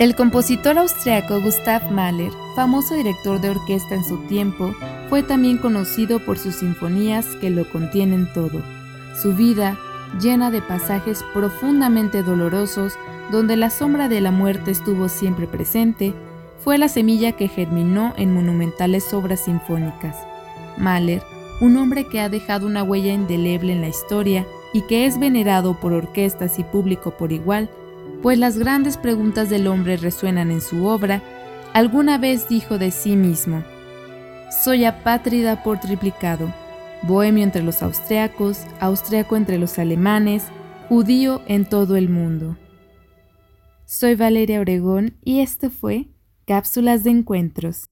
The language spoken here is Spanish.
El compositor austriaco Gustav Mahler, famoso director de orquesta en su tiempo, fue también conocido por sus sinfonías que lo contienen todo. Su vida, llena de pasajes profundamente dolorosos, donde la sombra de la muerte estuvo siempre presente, fue la semilla que germinó en monumentales obras sinfónicas. Mahler, un hombre que ha dejado una huella indeleble en la historia y que es venerado por orquestas y público por igual, pues las grandes preguntas del hombre resuenan en su obra, alguna vez dijo de sí mismo, Soy apátrida por triplicado, bohemio entre los austriacos, austriaco entre los alemanes, judío en todo el mundo. Soy Valeria Obregón y esto fue Cápsulas de Encuentros.